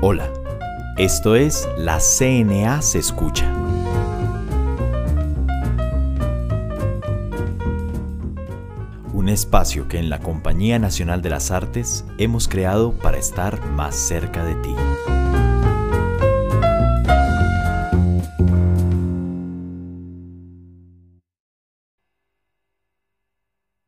Hola, esto es La CNA se escucha. Un espacio que en la Compañía Nacional de las Artes hemos creado para estar más cerca de ti.